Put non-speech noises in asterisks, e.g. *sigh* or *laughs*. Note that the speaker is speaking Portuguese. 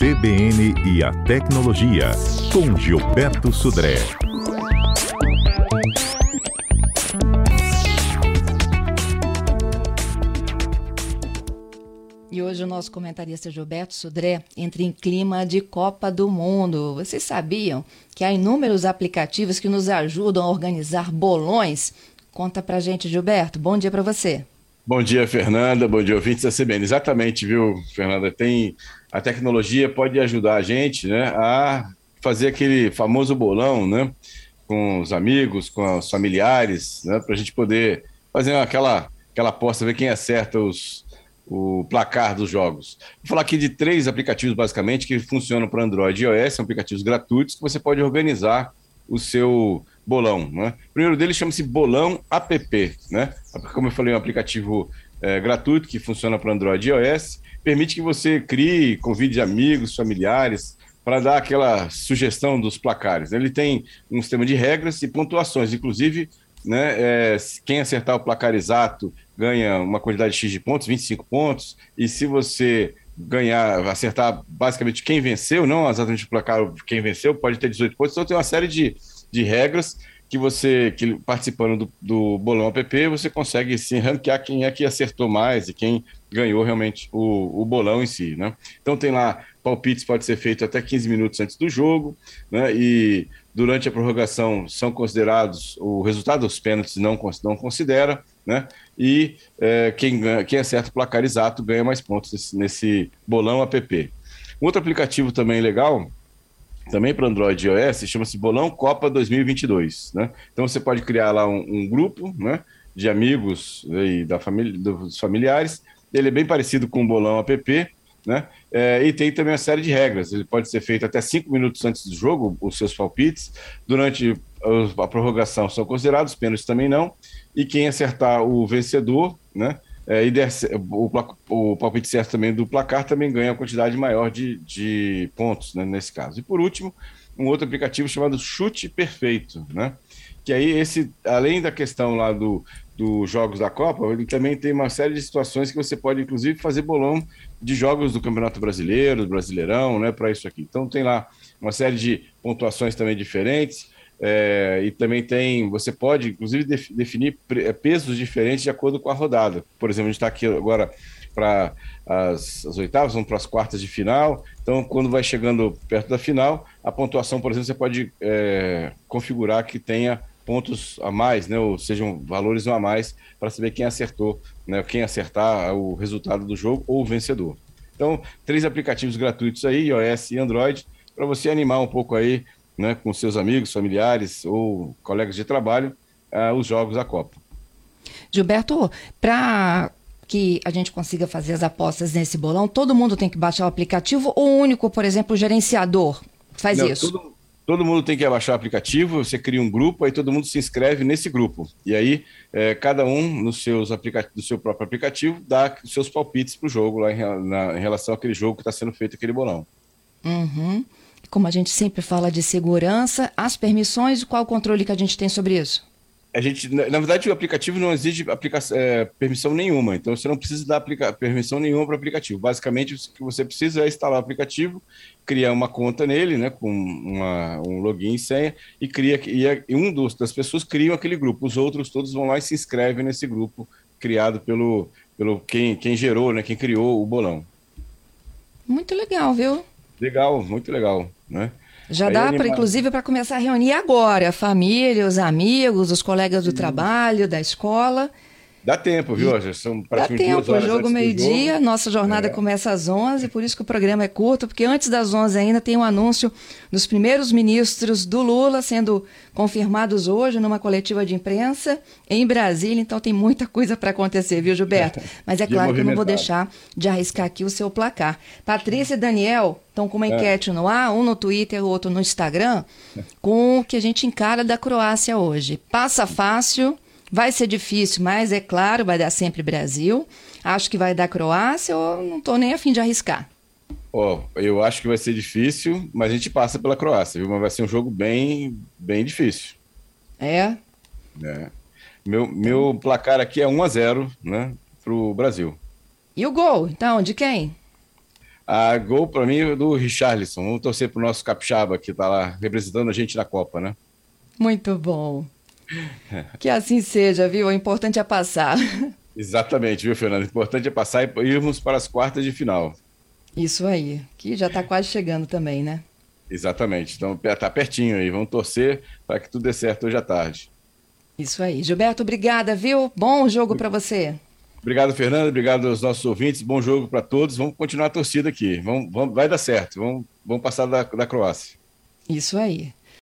CBN e a Tecnologia, com Gilberto Sudré. E hoje o nosso comentarista Gilberto Sudré entra em clima de Copa do Mundo. Vocês sabiam que há inúmeros aplicativos que nos ajudam a organizar bolões? Conta pra gente, Gilberto. Bom dia para você. Bom dia, Fernanda. Bom dia, ouvintes da CBN. Exatamente, viu, Fernanda? Tem a tecnologia pode ajudar a gente, né, a fazer aquele famoso bolão, né, com os amigos, com os familiares, né, para a gente poder fazer aquela aquela aposta, ver quem acerta os, o placar dos jogos. Vou falar aqui de três aplicativos, basicamente, que funcionam para Android e iOS, são aplicativos gratuitos que você pode organizar o seu bolão. Né? O primeiro deles chama-se Bolão App. Né? Como eu falei, é um aplicativo é, gratuito que funciona para Android e iOS. Permite que você crie, convide amigos, familiares, para dar aquela sugestão dos placares. Ele tem um sistema de regras e pontuações, inclusive, né, é, quem acertar o placar exato ganha uma quantidade X de pontos, 25 pontos, e se você ganhar, acertar basicamente quem venceu, não exatamente o placar quem venceu, pode ter 18 pontos. Então tem uma série de, de regras que você, que participando do, do bolão app, você consegue sim ranquear quem é que acertou mais e quem ganhou realmente o, o bolão em si, né? Então tem lá palpites pode ser feito até 15 minutos antes do jogo, né? E durante a prorrogação são considerados o resultado dos pênaltis não não considera, né? E é, quem quem acerta o placar exato ganha mais pontos nesse, nesse bolão app. Um outro aplicativo também legal também para Android e iOS, chama-se Bolão Copa 2022, né? Então você pode criar lá um, um grupo, né, de amigos e da família, dos familiares. Ele é bem parecido com o Bolão App, né? É, e tem também uma série de regras. Ele pode ser feito até cinco minutos antes do jogo, os seus palpites. Durante a prorrogação são considerados, pênaltis também não. E quem acertar o vencedor, né? É, e der, o, o palpite certo também do placar também ganha uma quantidade maior de, de pontos, né, nesse caso. E por último, um outro aplicativo chamado Chute Perfeito, né? Que aí esse, além da questão lá do, dos jogos da Copa, ele também tem uma série de situações que você pode, inclusive, fazer bolão de jogos do Campeonato Brasileiro, do Brasileirão, né, para isso aqui. Então tem lá uma série de pontuações também diferentes. É, e também tem, você pode, inclusive, def, definir é, pesos diferentes de acordo com a rodada. Por exemplo, a gente está aqui agora para as, as, oitavas, vamos para as quartas de final. Então, quando vai chegando perto da final, a pontuação, por exemplo, você pode é, configurar que tenha pontos a mais, né, ou sejam valores a mais, para saber quem acertou, né, quem acertar o resultado do jogo ou o vencedor. Então, três aplicativos gratuitos aí, iOS e Android, para você animar um pouco aí né, com seus amigos, familiares ou colegas de trabalho uh, os jogos da Copa. Gilberto, para que a gente consiga fazer as apostas nesse bolão, todo mundo tem que baixar o aplicativo ou o único, por exemplo, o gerenciador faz Não, isso? Todo, todo, mundo tem que baixar o aplicativo, você cria um grupo, aí todo mundo se inscreve nesse grupo. E aí, é, cada um nos seus do seu próprio aplicativo dá os seus palpites para o jogo, lá em, na, em relação àquele jogo que está sendo feito, aquele bolão. Uhum como a gente sempre fala de segurança, as permissões, qual o controle que a gente tem sobre isso? A gente, na verdade, o aplicativo não exige aplica é, permissão nenhuma, então você não precisa dar permissão nenhuma para o aplicativo. Basicamente, o que você precisa é instalar o aplicativo, criar uma conta nele, né, com uma, um login e senha, e cria e, um dos, das pessoas criam aquele grupo. Os outros todos vão lá e se inscrevem nesse grupo criado pelo, pelo quem, quem gerou, né, quem criou o bolão. Muito legal, viu? Legal, muito legal, né? Já Aí dá, pra, inclusive, para começar a reunir agora a família, os amigos, os colegas do trabalho, da escola. Dá tempo, viu? Já são praticamente Dá tempo, o jogo meio-dia, nossa jornada é. começa às 11, por isso que o programa é curto, porque antes das 11 ainda tem um anúncio dos primeiros ministros do Lula sendo confirmados hoje numa coletiva de imprensa em Brasília, então tem muita coisa para acontecer, viu, Gilberto? *laughs* Mas é claro que eu não vou deixar de arriscar aqui o seu placar. Patrícia e Daniel estão com uma é. enquete no ar, um no Twitter, o outro no Instagram, com o que a gente encara da Croácia hoje. Passa fácil Vai ser difícil, mas é claro, vai dar sempre Brasil. Acho que vai dar Croácia ou não estou nem afim de arriscar. Oh, eu acho que vai ser difícil, mas a gente passa pela Croácia, viu? Mas vai ser um jogo bem, bem difícil. É? É. Meu, meu placar aqui é 1 a 0 né, para o Brasil. E o gol, então, de quem? A gol para mim é do Richarlison. Vamos torcer para o nosso capixaba que está lá representando a gente na Copa, né? Muito bom. Que assim seja, viu? O importante é passar. Exatamente, viu, Fernando? O importante é passar e irmos para as quartas de final. Isso aí, que já está quase chegando também, né? Exatamente. Então está pertinho aí. Vamos torcer para que tudo dê certo hoje à tarde. Isso aí. Gilberto, obrigada, viu? Bom jogo para você. Obrigado, Fernando. Obrigado aos nossos ouvintes. Bom jogo para todos. Vamos continuar a torcida aqui. Vamos, vamos, vai dar certo. Vamos, vamos passar da, da Croácia. Isso aí.